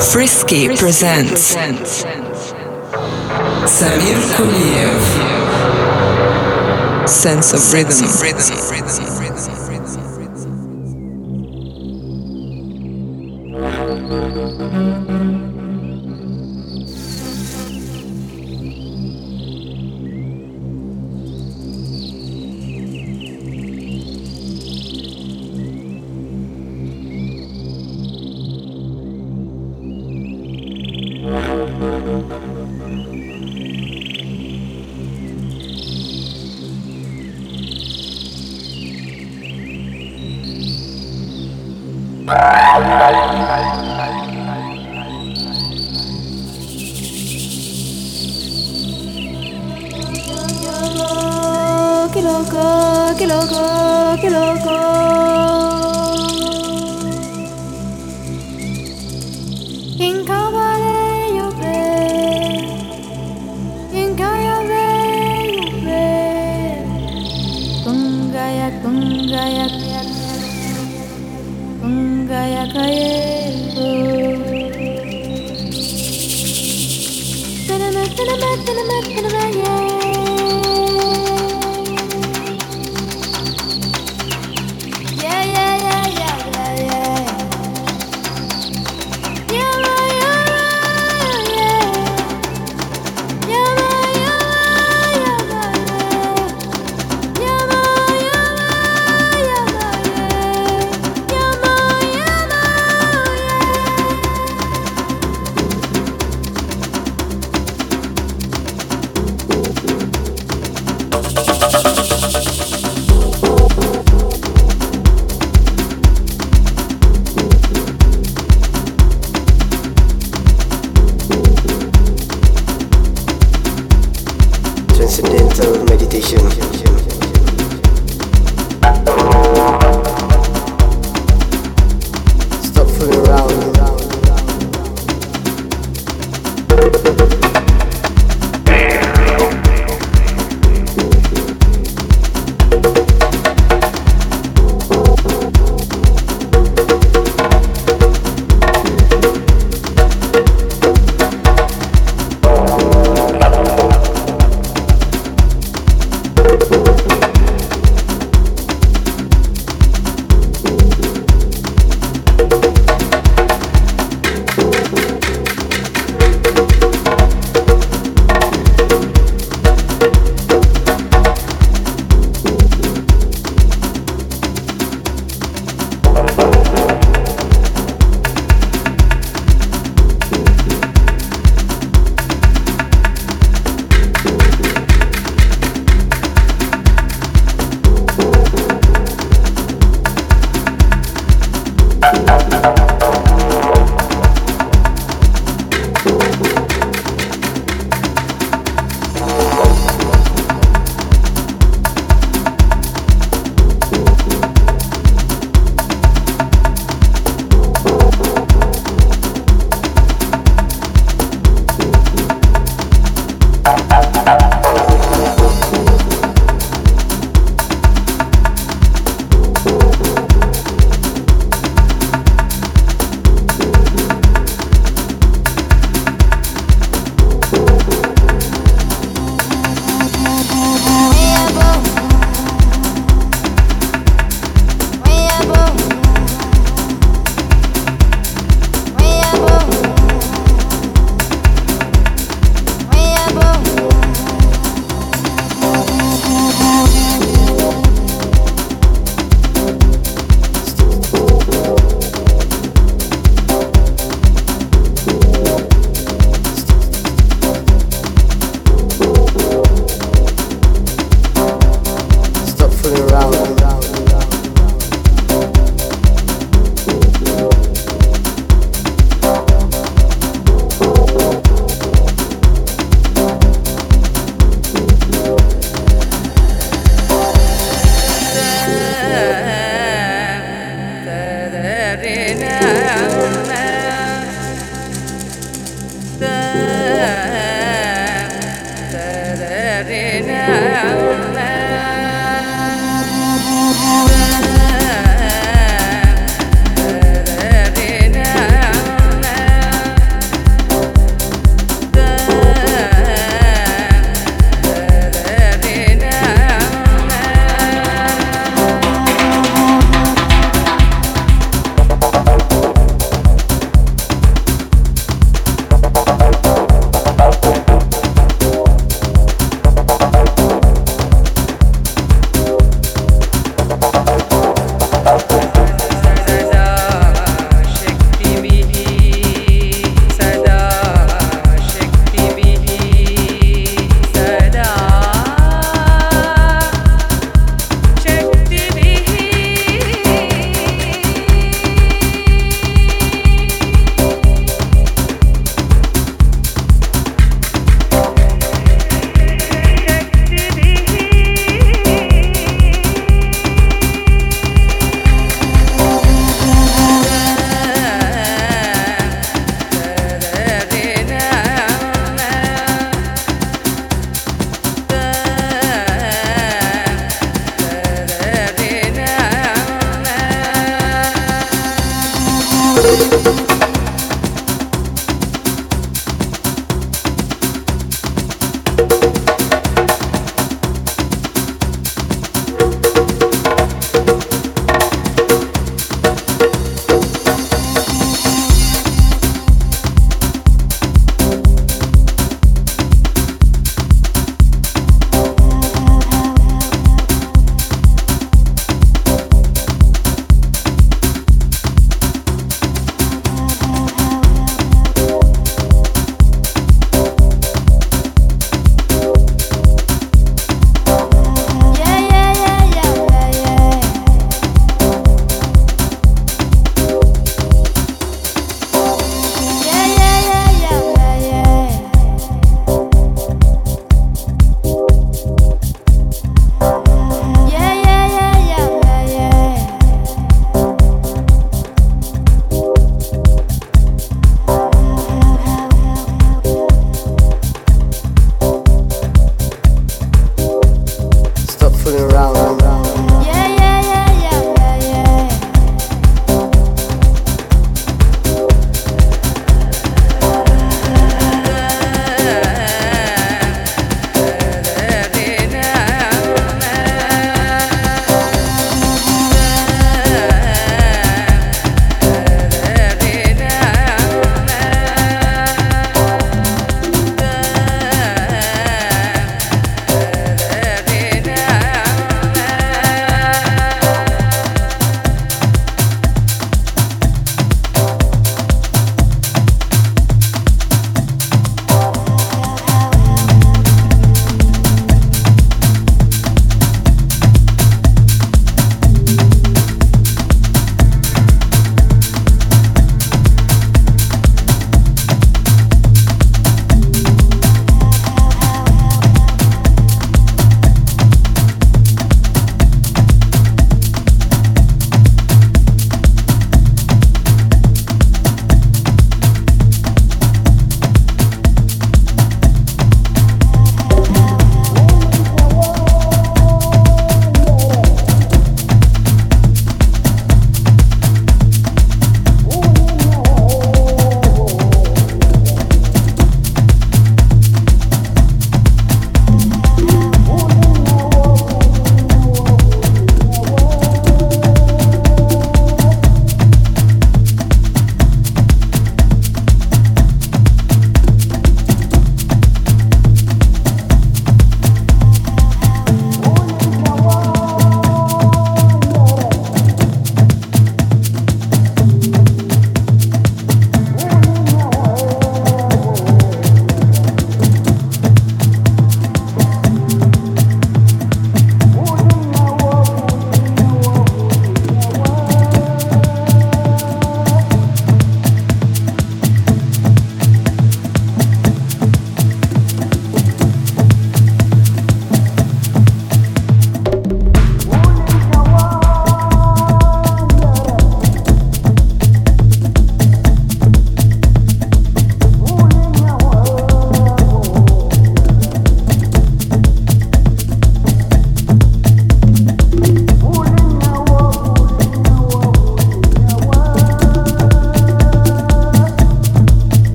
Frisky, presents, Samir Kuliev Sense of Rhythm. Sense of rhythm.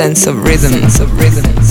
Sense of rhythm, sense of rhythm,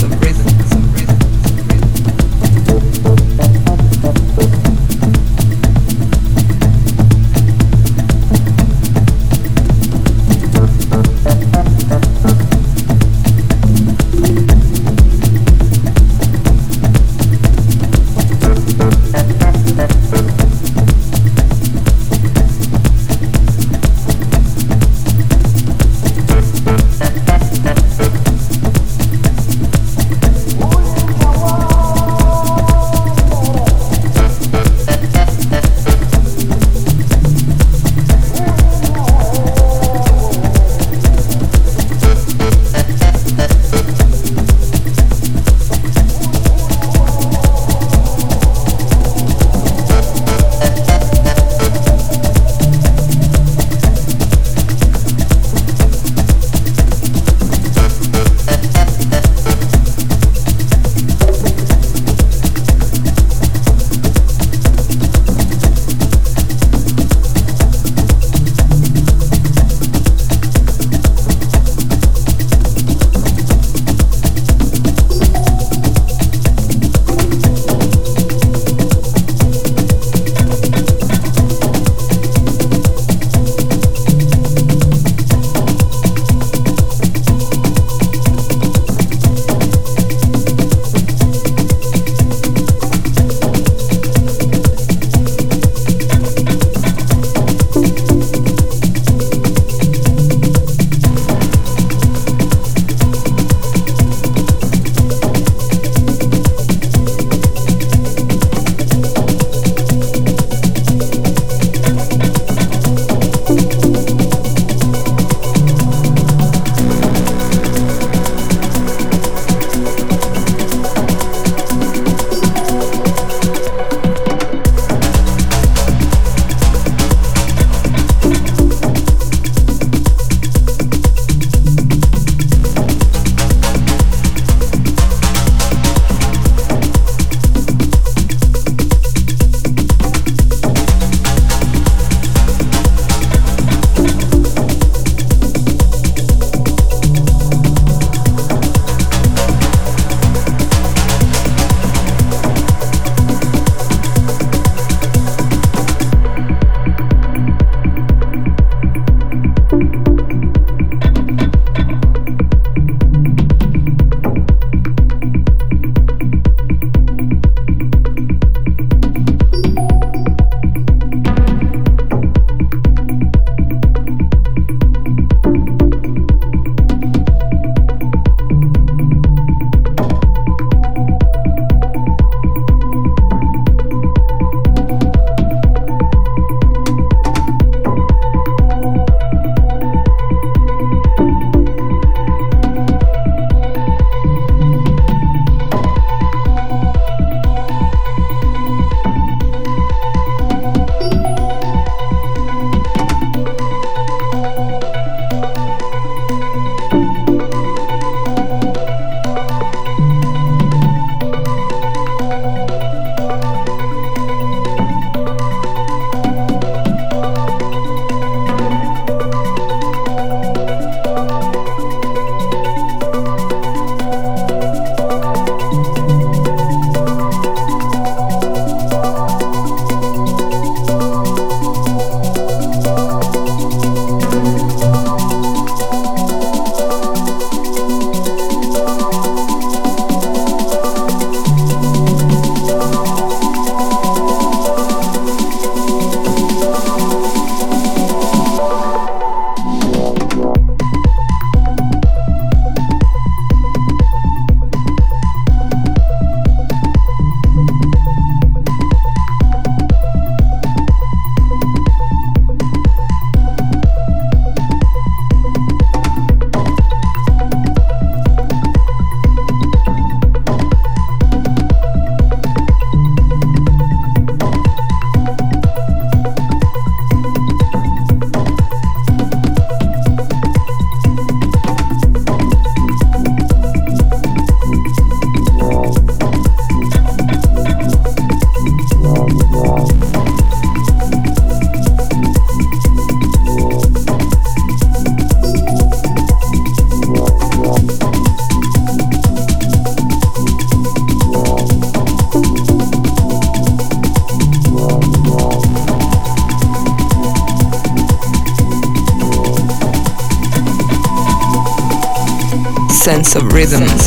of rhythm,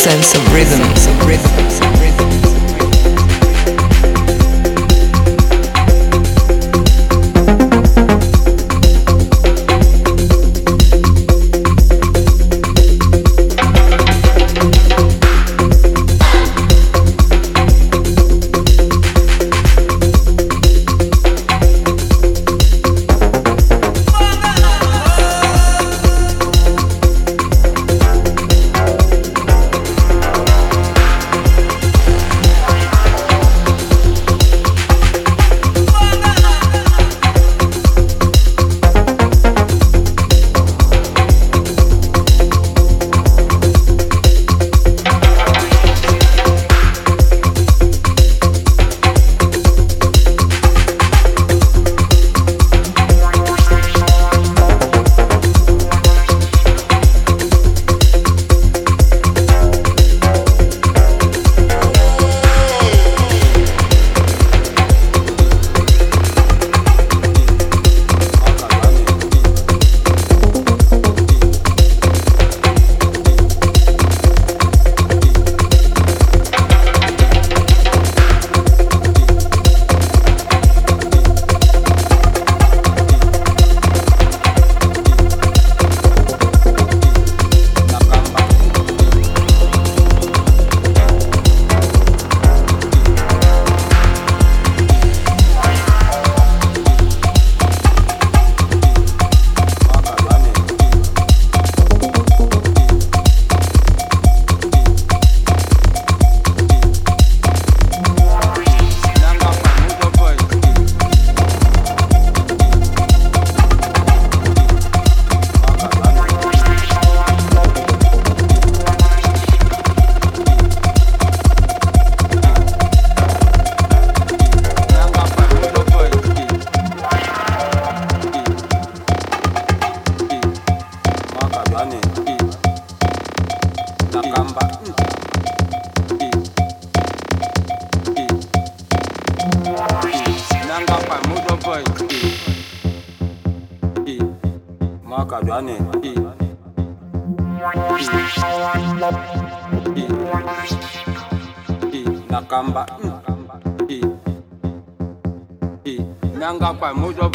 Sense of rhythm. Sense of rhythm. famoso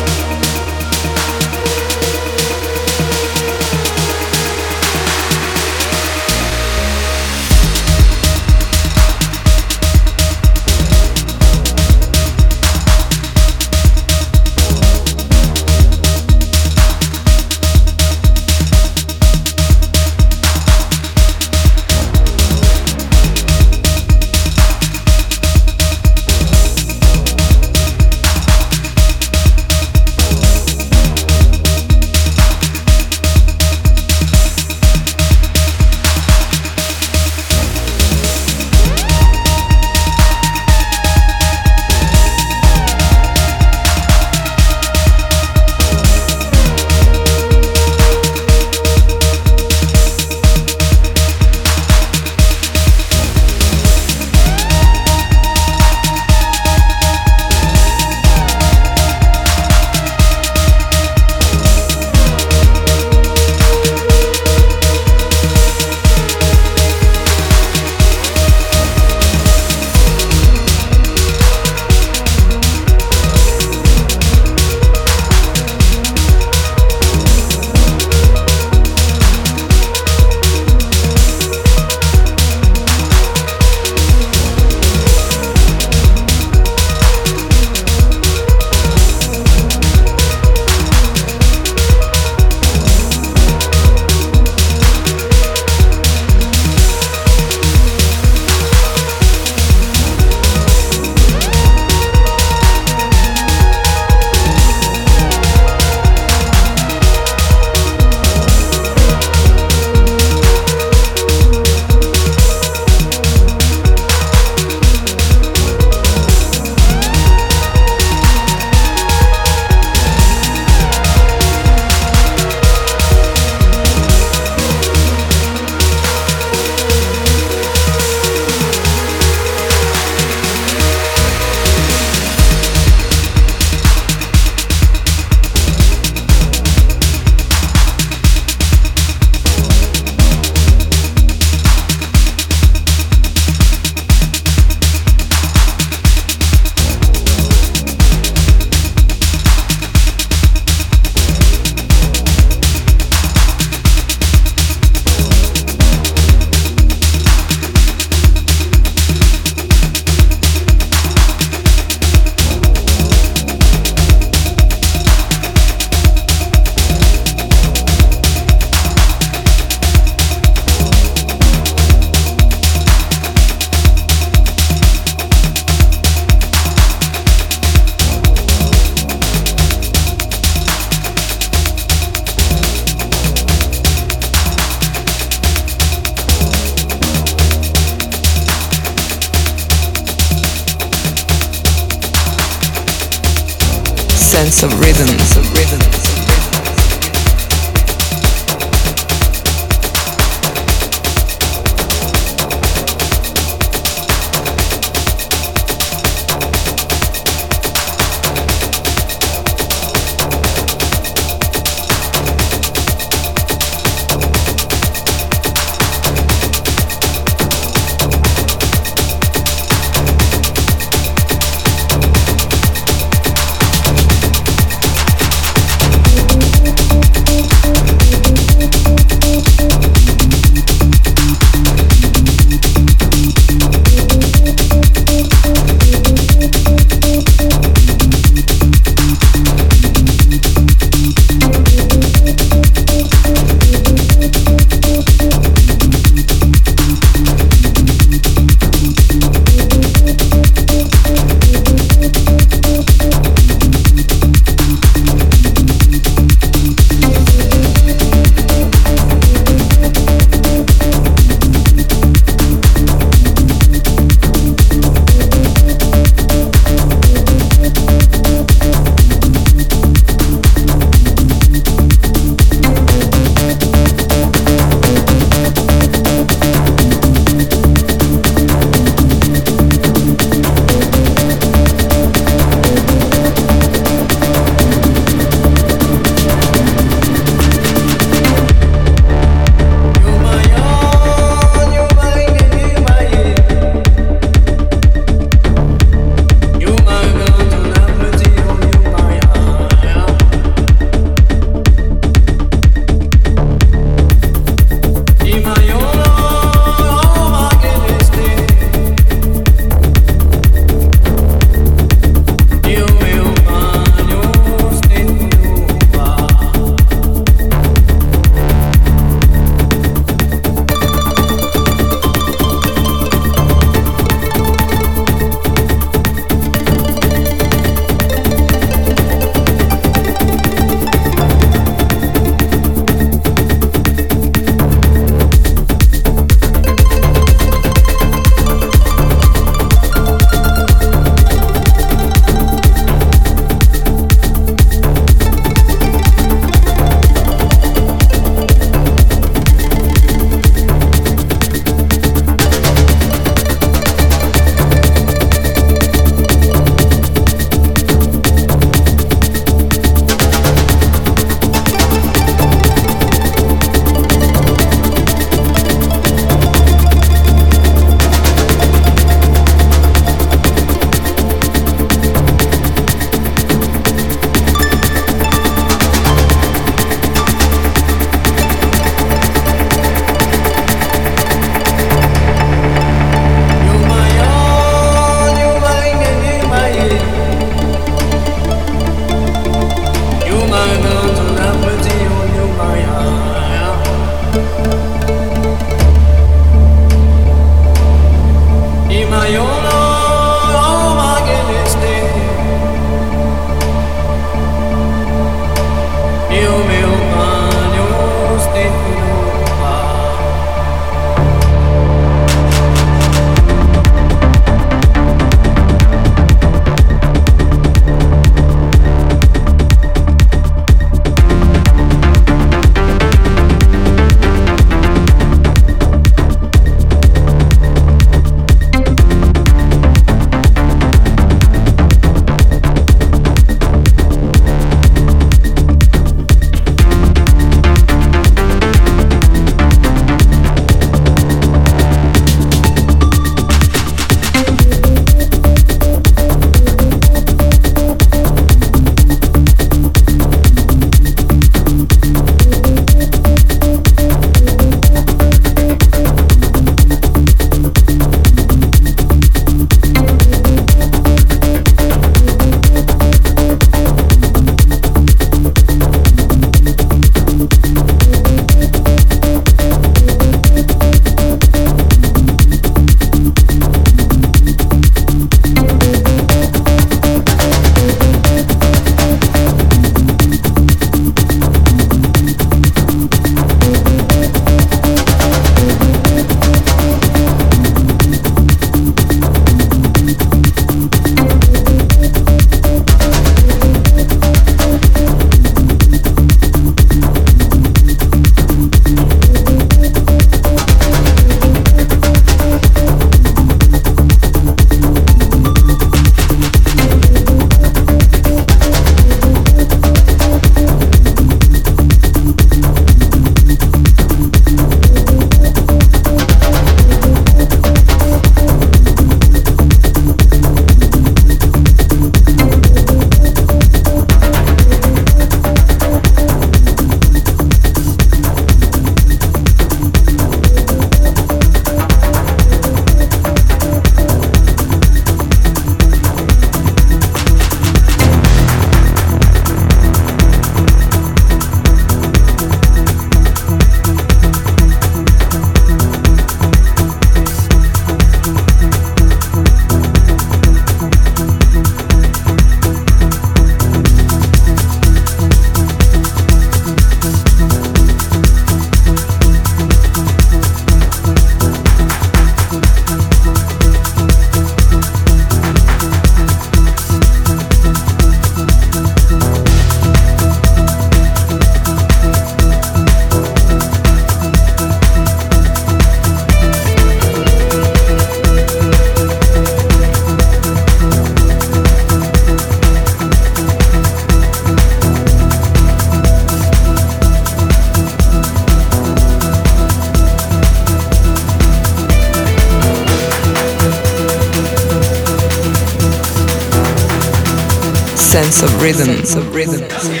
sense of rhythm.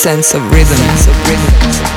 Sense of rhythm. Sense of rhythm.